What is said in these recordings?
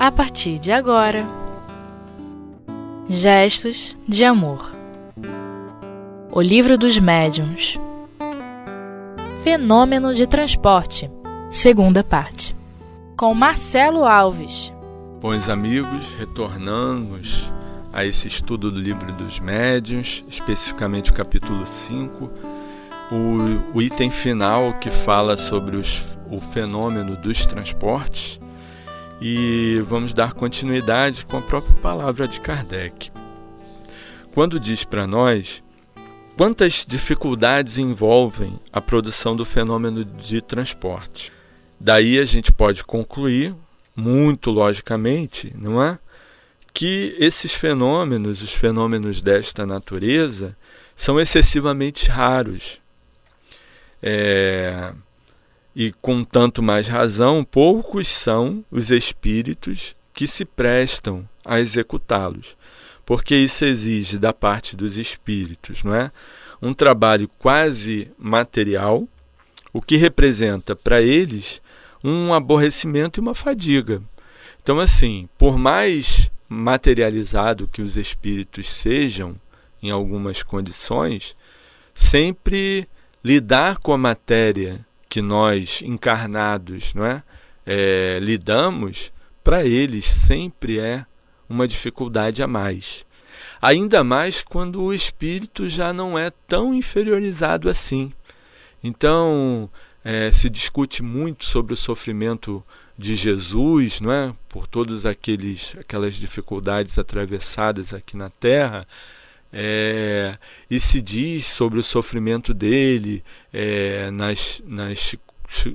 a partir de agora. Gestos de Amor. O Livro dos Médiuns. Fenômeno de Transporte Segunda parte. Com Marcelo Alves. Bons amigos, retornamos a esse estudo do Livro dos Médiuns, especificamente o capítulo 5, o, o item final que fala sobre os, o fenômeno dos transportes e vamos dar continuidade com a própria palavra de Kardec. Quando diz para nós quantas dificuldades envolvem a produção do fenômeno de transporte. Daí a gente pode concluir, muito logicamente, não é? Que esses fenômenos, os fenômenos desta natureza, são excessivamente raros. É, e com tanto mais razão, poucos são os espíritos que se prestam a executá-los, porque isso exige da parte dos espíritos, não é? Um trabalho quase material, o que representa para eles um aborrecimento e uma fadiga. Então, assim, por mais materializado que os espíritos sejam em algumas condições, sempre lidar com a matéria que nós encarnados não é, é lidamos, para eles sempre é uma dificuldade a mais. Ainda mais quando o espírito já não é tão inferiorizado assim. Então, é, se discute muito sobre o sofrimento de Jesus, não é? por todas aqueles, aquelas dificuldades atravessadas aqui na Terra, é, e se diz sobre o sofrimento dele é, nas, nas,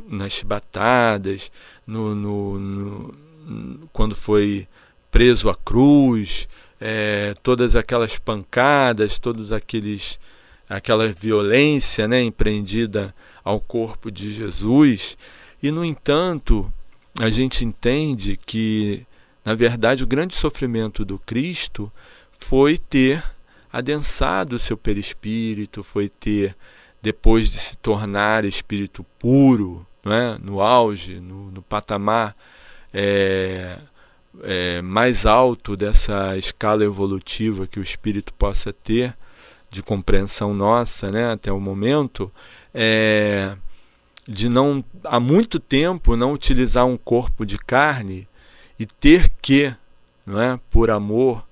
nas chibatadas, no, no, no, quando foi preso à cruz, é, todas aquelas pancadas, todos aqueles aquela violência né, empreendida ao corpo de Jesus. E, no entanto, a gente entende que, na verdade, o grande sofrimento do Cristo foi ter adensado o seu perispírito, foi ter, depois de se tornar espírito puro, não é? no auge, no, no patamar é, é, mais alto dessa escala evolutiva que o espírito possa ter, de compreensão nossa né, até o momento, é, de não há muito tempo não utilizar um corpo de carne e ter que, não é, por amor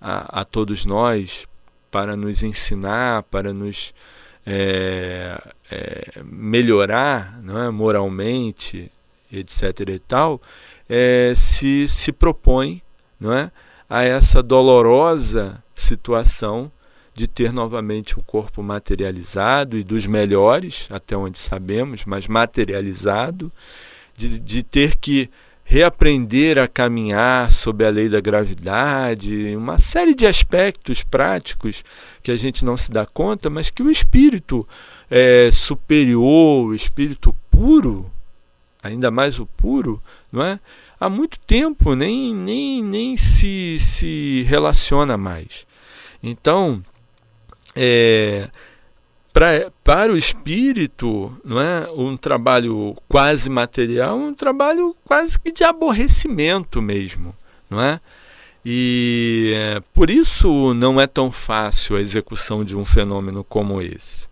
a, a todos nós, para nos ensinar, para nos é, é, melhorar é, moralmente, etc. e tal, é, se, se propõe não é, a essa dolorosa situação de ter novamente um corpo materializado e dos melhores, até onde sabemos, mas materializado, de, de ter que reaprender a caminhar sob a lei da gravidade, uma série de aspectos práticos que a gente não se dá conta, mas que o espírito é, superior, o espírito puro, ainda mais o puro, não é? Há muito tempo nem, nem, nem se, se relaciona mais. Então, é, pra, para o espírito, não é um trabalho quase material, um trabalho quase que de aborrecimento mesmo, não é? E é, por isso não é tão fácil a execução de um fenômeno como esse.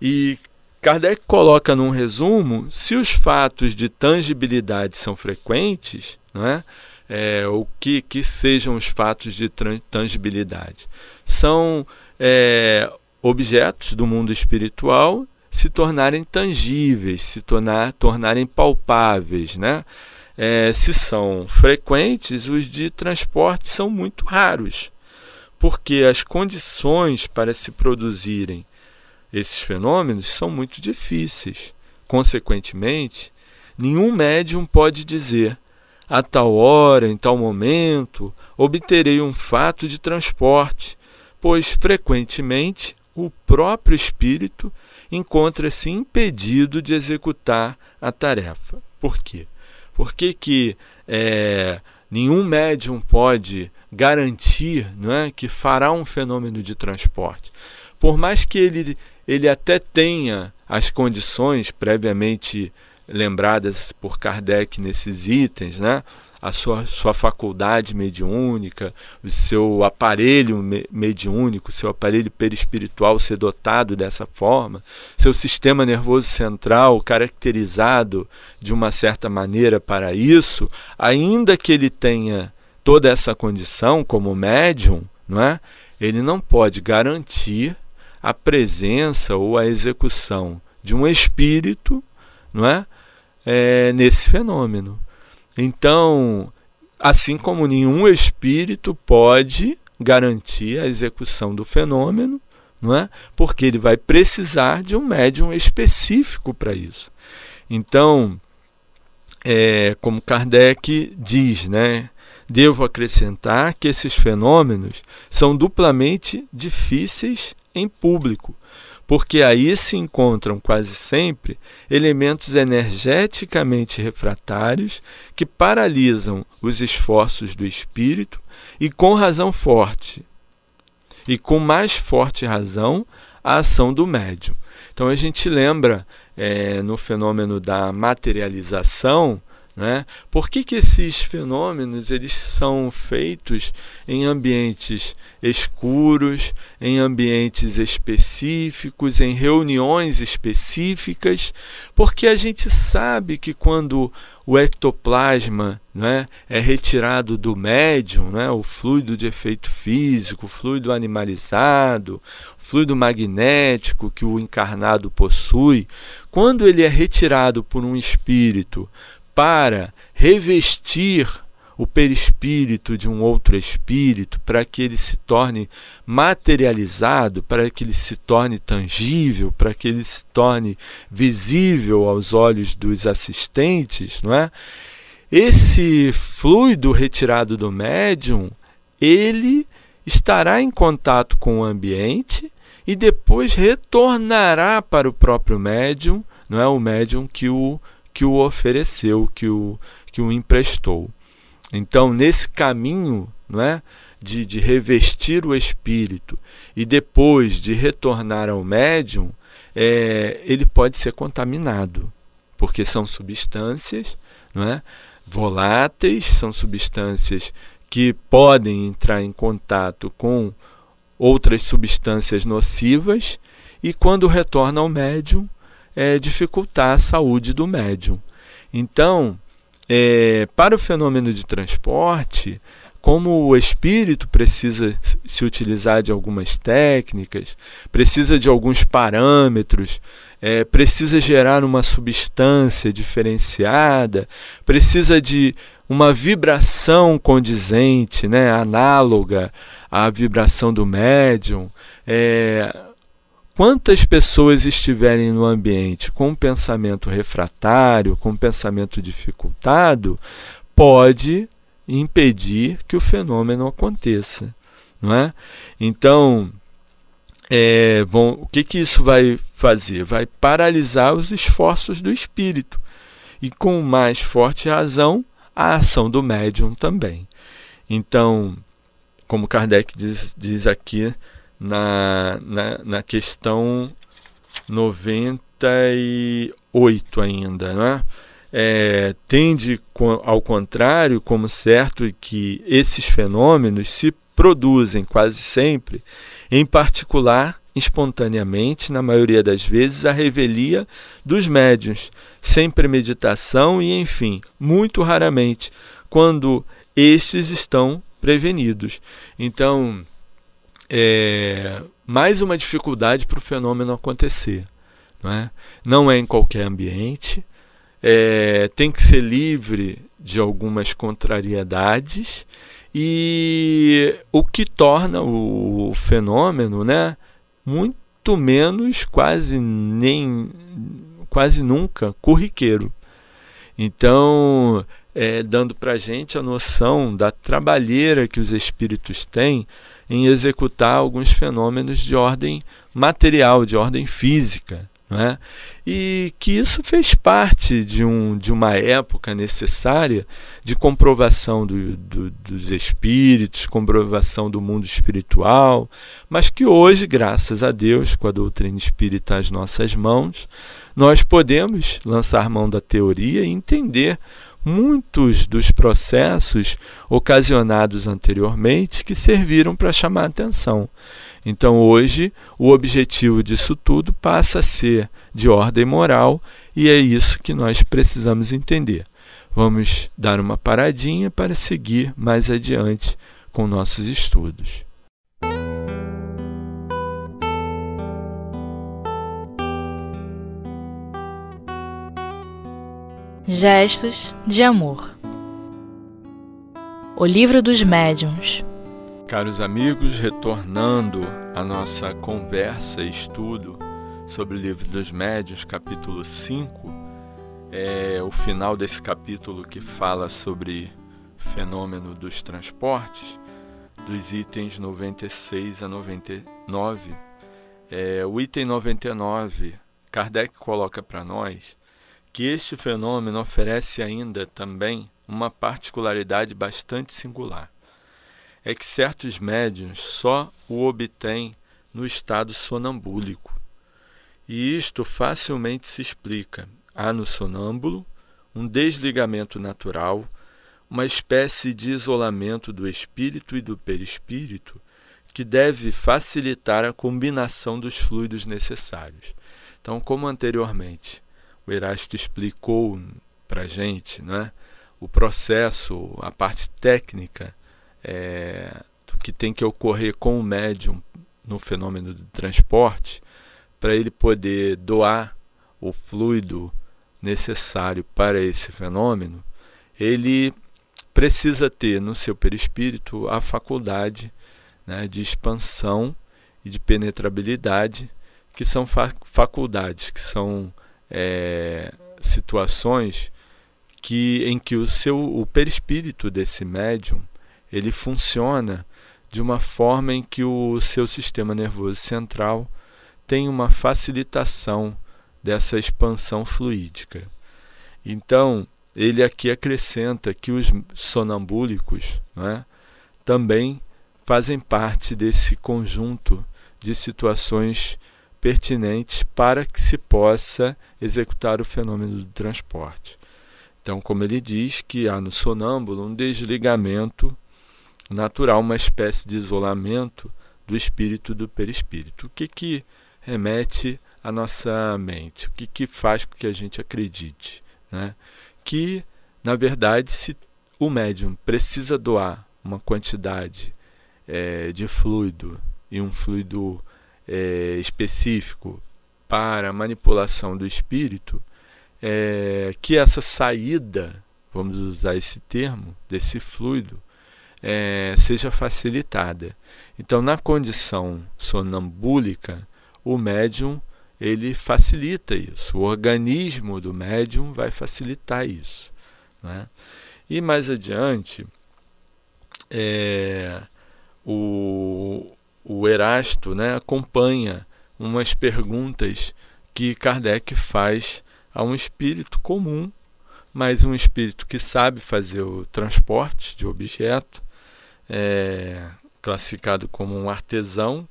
E Kardec coloca num resumo: se os fatos de tangibilidade são frequentes, não é? é o que, que sejam os fatos de tangibilidade? São é, objetos do mundo espiritual se tornarem tangíveis, se tornar, tornarem palpáveis. Né? É, se são frequentes, os de transporte são muito raros, porque as condições para se produzirem esses fenômenos são muito difíceis. Consequentemente, nenhum médium pode dizer a tal hora, em tal momento, obterei um fato de transporte, pois frequentemente o próprio espírito encontra-se impedido de executar a tarefa. Por quê? Porque que é, nenhum médium pode garantir não é, que fará um fenômeno de transporte. Por mais que ele, ele até tenha as condições previamente lembradas por Kardec nesses itens, né? A sua, sua faculdade mediúnica, o seu aparelho mediúnico, seu aparelho perispiritual ser dotado dessa forma, seu sistema nervoso central caracterizado de uma certa maneira para isso, ainda que ele tenha toda essa condição como médium, não é? ele não pode garantir a presença ou a execução de um espírito não é? é nesse fenômeno. Então, assim como nenhum espírito pode garantir a execução do fenômeno, não é? Porque ele vai precisar de um médium específico para isso. Então, é, como Kardec diz, né? Devo acrescentar que esses fenômenos são duplamente difíceis em público, porque aí se encontram quase sempre elementos energeticamente refratários que paralisam os esforços do espírito e com razão forte, e com mais forte razão, a ação do médium. Então a gente lembra é, no fenômeno da materialização né? Por que, que esses fenômenos eles são feitos em ambientes escuros, em ambientes específicos, em reuniões específicas? Porque a gente sabe que quando o ectoplasma né, é retirado do médium, né, o fluido de efeito físico, o fluido animalizado, fluido magnético que o encarnado possui, quando ele é retirado por um espírito para revestir o perispírito de um outro espírito, para que ele se torne materializado, para que ele se torne tangível, para que ele se torne visível aos olhos dos assistentes, não é? Esse fluido retirado do médium, ele estará em contato com o ambiente e depois retornará para o próprio médium, não é o médium que o que o ofereceu, que o, que o emprestou. Então, nesse caminho não é, de, de revestir o espírito e depois de retornar ao médium, é, ele pode ser contaminado, porque são substâncias não é, voláteis, são substâncias que podem entrar em contato com outras substâncias nocivas e quando retorna ao médium, é, dificultar a saúde do médium. Então, é, para o fenômeno de transporte, como o espírito precisa se utilizar de algumas técnicas, precisa de alguns parâmetros, é, precisa gerar uma substância diferenciada, precisa de uma vibração condizente, né, análoga à vibração do médium. É, quantas pessoas estiverem no ambiente com um pensamento refratário, com um pensamento dificultado, pode impedir que o fenômeno aconteça, não é? Então, é, bom, o que, que isso vai fazer? Vai paralisar os esforços do espírito e, com mais forte razão, a ação do médium também. Então, como Kardec diz, diz aqui na, na, na questão 98 ainda, né? É, tende ao contrário como certo que esses fenômenos se produzem quase sempre, em particular espontaneamente, na maioria das vezes, a revelia dos médiuns, sem premeditação e, enfim, muito raramente, quando estes estão prevenidos. Então, é, mais uma dificuldade para o fenômeno acontecer. Não é, não é em qualquer ambiente, é, tem que ser livre de algumas contrariedades e o que torna o fenômeno né, muito menos, quase nem quase nunca corriqueiro. Então, é, dando para a gente a noção da trabalheira que os espíritos têm em executar alguns fenômenos de ordem material, de ordem física. é? E que isso fez parte de, um, de uma época necessária de comprovação do, do, dos espíritos, comprovação do mundo espiritual, mas que hoje, graças a Deus, com a doutrina espírita às nossas mãos, nós podemos lançar mão da teoria e entender muitos dos processos ocasionados anteriormente que serviram para chamar atenção. Então, hoje, o objetivo disso tudo passa a ser de ordem moral e é isso que nós precisamos entender. Vamos dar uma paradinha para seguir mais adiante com nossos estudos. Gestos de amor. O livro dos médiuns. Caros amigos, retornando à nossa conversa e estudo sobre o livro dos médiuns, capítulo 5, é o final desse capítulo que fala sobre fenômeno dos transportes, dos itens 96 a 99. É, o item 99, Kardec coloca para nós que este fenômeno oferece ainda também uma particularidade bastante singular. É que certos médiums só o obtêm no estado sonambúlico. E isto facilmente se explica. Há no sonâmbulo um desligamento natural, uma espécie de isolamento do espírito e do perispírito que deve facilitar a combinação dos fluidos necessários. Então, como anteriormente, o Erasto explicou para a gente né, o processo, a parte técnica é, do que tem que ocorrer com o médium no fenômeno do transporte, para ele poder doar o fluido necessário para esse fenômeno, ele precisa ter no seu perispírito a faculdade né, de expansão e de penetrabilidade, que são faculdades que são é, situações que em que o seu o perispírito desse médium ele funciona de uma forma em que o seu sistema nervoso central tem uma facilitação dessa expansão fluídica. Então, ele aqui acrescenta que os sonambúlicos né, também fazem parte desse conjunto de situações pertinentes para que se possa executar o fenômeno do transporte. Então, como ele diz, que há no sonâmbulo um desligamento natural, uma espécie de isolamento do espírito do perispírito. O que, que remete à nossa mente? O que, que faz com que a gente acredite? Né? Que, na verdade, se o médium precisa doar uma quantidade é, de fluido e um fluido é, específico para manipulação do espírito, é, que essa saída, vamos usar esse termo, desse fluido, é, seja facilitada. Então, na condição sonambúlica, o médium ele facilita isso. O organismo do médium vai facilitar isso. Né? E mais adiante, é, o, o Erasto né, acompanha umas perguntas que Kardec faz a um espírito comum, mas um espírito que sabe fazer o transporte de objeto, é, classificado como um artesão,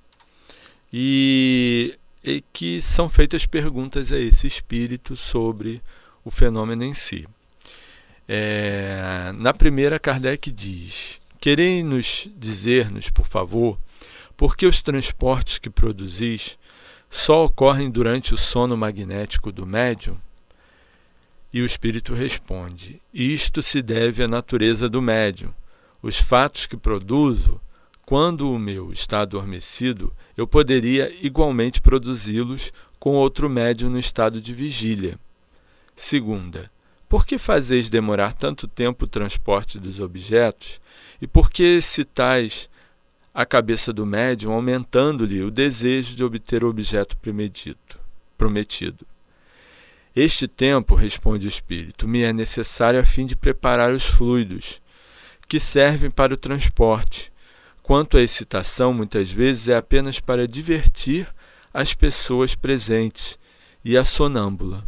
e, e que são feitas perguntas a esse espírito sobre o fenômeno em si. É, na primeira, Kardec diz: Querem nos dizer-nos, por favor, por que os transportes que produzis só ocorrem durante o sono magnético do médium? E o espírito responde: Isto se deve à natureza do médium. Os fatos que produzo, quando o meu está adormecido, eu poderia igualmente produzi-los com outro médium no estado de vigília. Segunda, por que fazeis demorar tanto tempo o transporte dos objetos? E por que citais a cabeça do médium, aumentando-lhe o desejo de obter o objeto prometido. Este tempo, responde o espírito, me é necessário a fim de preparar os fluidos que servem para o transporte. Quanto à excitação, muitas vezes é apenas para divertir as pessoas presentes e a sonâmbula.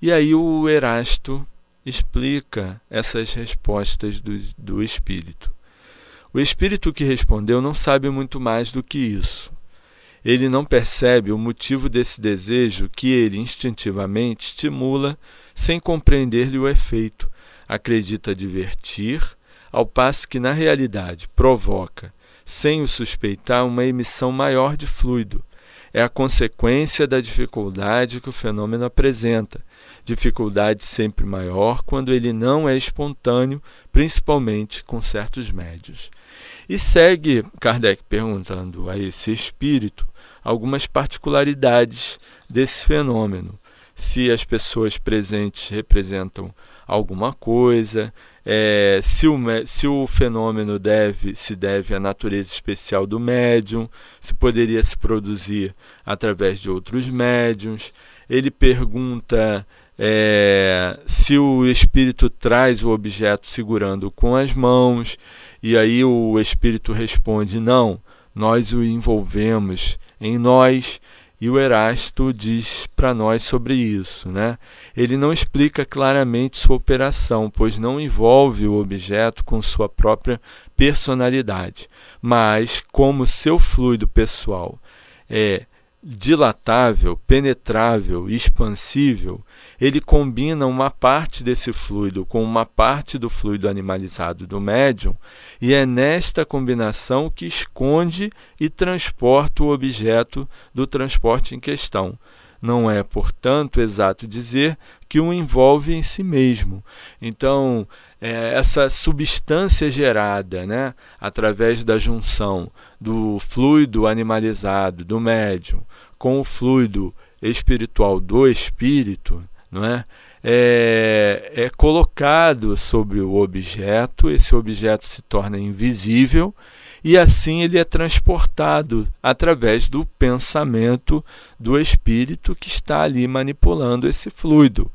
E aí o Erasto explica essas respostas do, do espírito. O espírito que respondeu não sabe muito mais do que isso. Ele não percebe o motivo desse desejo que ele instintivamente estimula sem compreender-lhe o efeito, acredita divertir, ao passo que na realidade provoca, sem o suspeitar, uma emissão maior de fluido. É a consequência da dificuldade que o fenômeno apresenta. Dificuldade sempre maior quando ele não é espontâneo, principalmente com certos médios. E segue Kardec perguntando a esse espírito algumas particularidades desse fenômeno. Se as pessoas presentes representam alguma coisa, é, se, o, se o fenômeno deve, se deve à natureza especial do médium, se poderia se produzir através de outros médiums. Ele pergunta é, se o espírito traz o objeto segurando com as mãos, e aí o espírito responde: não, nós o envolvemos em nós e o Erasto diz para nós sobre isso. Né? Ele não explica claramente sua operação, pois não envolve o objeto com sua própria personalidade, mas como seu fluido pessoal é dilatável, penetrável, expansível, ele combina uma parte desse fluido com uma parte do fluido animalizado do médium, e é nesta combinação que esconde e transporta o objeto do transporte em questão. Não é, portanto, exato dizer que o envolve em si mesmo. Então, é, essa substância gerada né, através da junção do fluido animalizado do médium com o fluido espiritual do espírito, não é? É, é colocado sobre o objeto, esse objeto se torna invisível e assim ele é transportado através do pensamento do espírito que está ali manipulando esse fluido.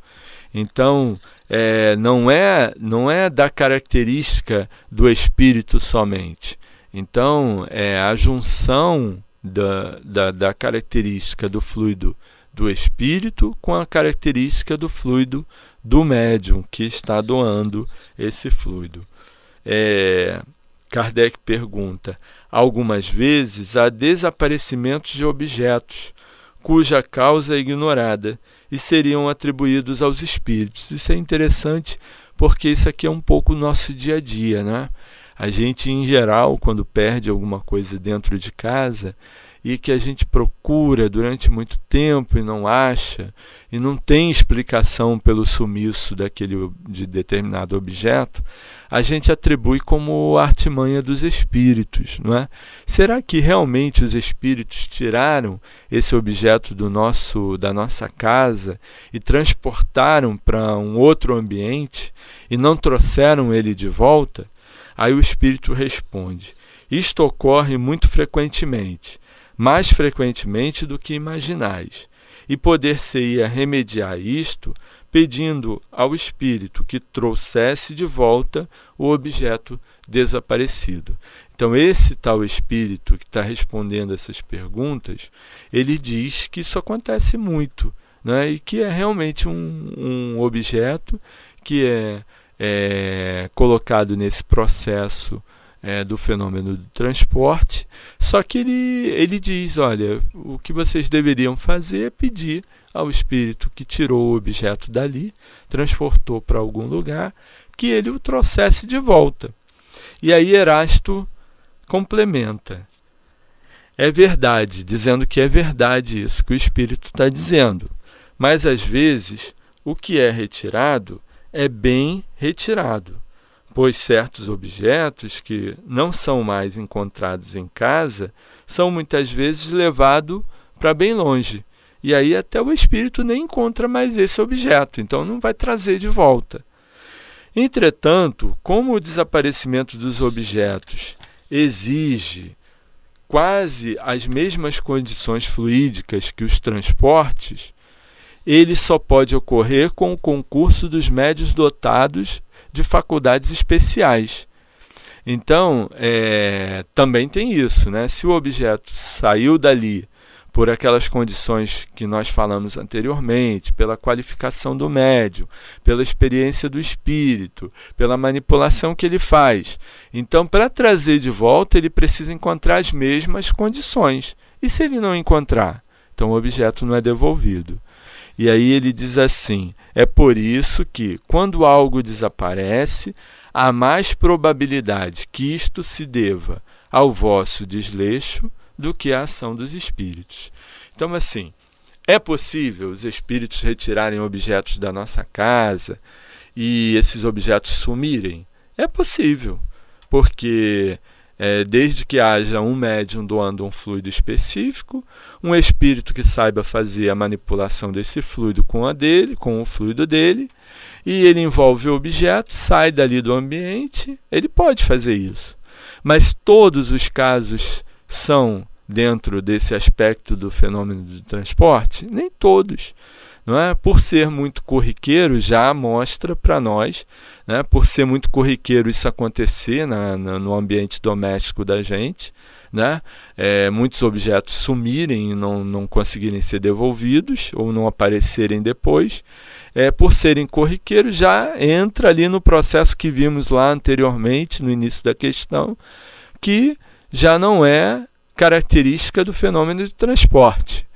Então, é, não, é, não é da característica do espírito somente. Então, é a junção da, da, da característica do fluido do espírito com a característica do fluido do médium que está doando esse fluido. É, Kardec pergunta: algumas vezes há desaparecimentos de objetos cuja causa é ignorada e seriam atribuídos aos espíritos. Isso é interessante porque isso aqui é um pouco o nosso dia a dia, né? A gente, em geral, quando perde alguma coisa dentro de casa, e que a gente procura durante muito tempo e não acha, e não tem explicação pelo sumiço daquele de determinado objeto, a gente atribui como artimanha dos espíritos, não é? Será que realmente os espíritos tiraram esse objeto do nosso da nossa casa e transportaram para um outro ambiente e não trouxeram ele de volta? Aí o espírito responde: Isto ocorre muito frequentemente mais frequentemente do que imaginais, e poder-se-ia remediar isto pedindo ao espírito que trouxesse de volta o objeto desaparecido. Então, esse tal espírito que está respondendo essas perguntas, ele diz que isso acontece muito, né? e que é realmente um, um objeto que é, é colocado nesse processo é, do fenômeno do transporte, só que ele, ele diz: olha, o que vocês deveriam fazer é pedir ao espírito que tirou o objeto dali, transportou para algum lugar, que ele o trouxesse de volta. E aí Erasto complementa. É verdade, dizendo que é verdade isso que o espírito está dizendo. Mas às vezes o que é retirado é bem retirado pois certos objetos que não são mais encontrados em casa são muitas vezes levados para bem longe. E aí até o espírito nem encontra mais esse objeto, então não vai trazer de volta. Entretanto, como o desaparecimento dos objetos exige quase as mesmas condições fluídicas que os transportes, ele só pode ocorrer com o concurso dos médios dotados de faculdades especiais. Então, é, também tem isso, né? Se o objeto saiu dali por aquelas condições que nós falamos anteriormente, pela qualificação do médium, pela experiência do espírito, pela manipulação que ele faz. Então, para trazer de volta, ele precisa encontrar as mesmas condições. E se ele não encontrar? Então, o objeto não é devolvido. E aí ele diz assim: é por isso que, quando algo desaparece, há mais probabilidade que isto se deva ao vosso desleixo do que à ação dos espíritos. Então, assim, é possível os espíritos retirarem objetos da nossa casa e esses objetos sumirem? É possível, porque é, desde que haja um médium doando um fluido específico, um espírito que saiba fazer a manipulação desse fluido com a dele, com o fluido dele, e ele envolve o objeto, sai dali do ambiente, ele pode fazer isso. Mas todos os casos são dentro desse aspecto do fenômeno do transporte? Nem todos não é? Por ser muito corriqueiro, já mostra para nós, né? Por ser muito corriqueiro isso acontecer na, na, no ambiente doméstico da gente, né? É, muitos objetos sumirem e não, não conseguirem ser devolvidos ou não aparecerem depois, é, por serem corriqueiros, já entra ali no processo que vimos lá anteriormente, no início da questão, que já não é característica do fenômeno de transporte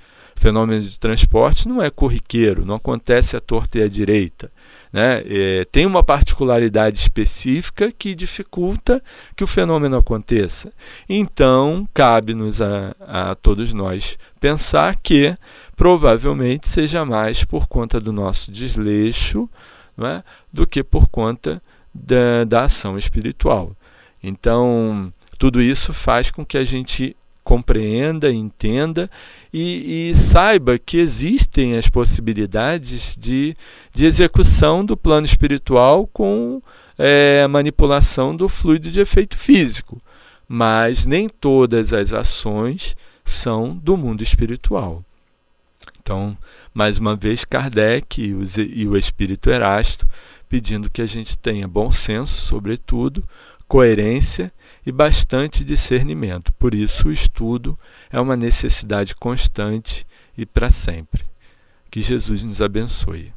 fenômeno de transporte não é corriqueiro, não acontece à torta e à direita. Né? É, tem uma particularidade específica que dificulta que o fenômeno aconteça. Então, cabe-nos a, a todos nós pensar que provavelmente seja mais por conta do nosso desleixo é? do que por conta da, da ação espiritual. Então, tudo isso faz com que a gente compreenda, entenda e, e, saiba que existem as possibilidades de, de execução do plano espiritual com é, a manipulação do fluido de efeito físico. Mas nem todas as ações são do mundo espiritual. Então, mais uma vez, Kardec e o, e o Espírito Erasto pedindo que a gente tenha bom senso, sobretudo, coerência e bastante discernimento. Por isso, o estudo é uma necessidade constante e para sempre. Que Jesus nos abençoe.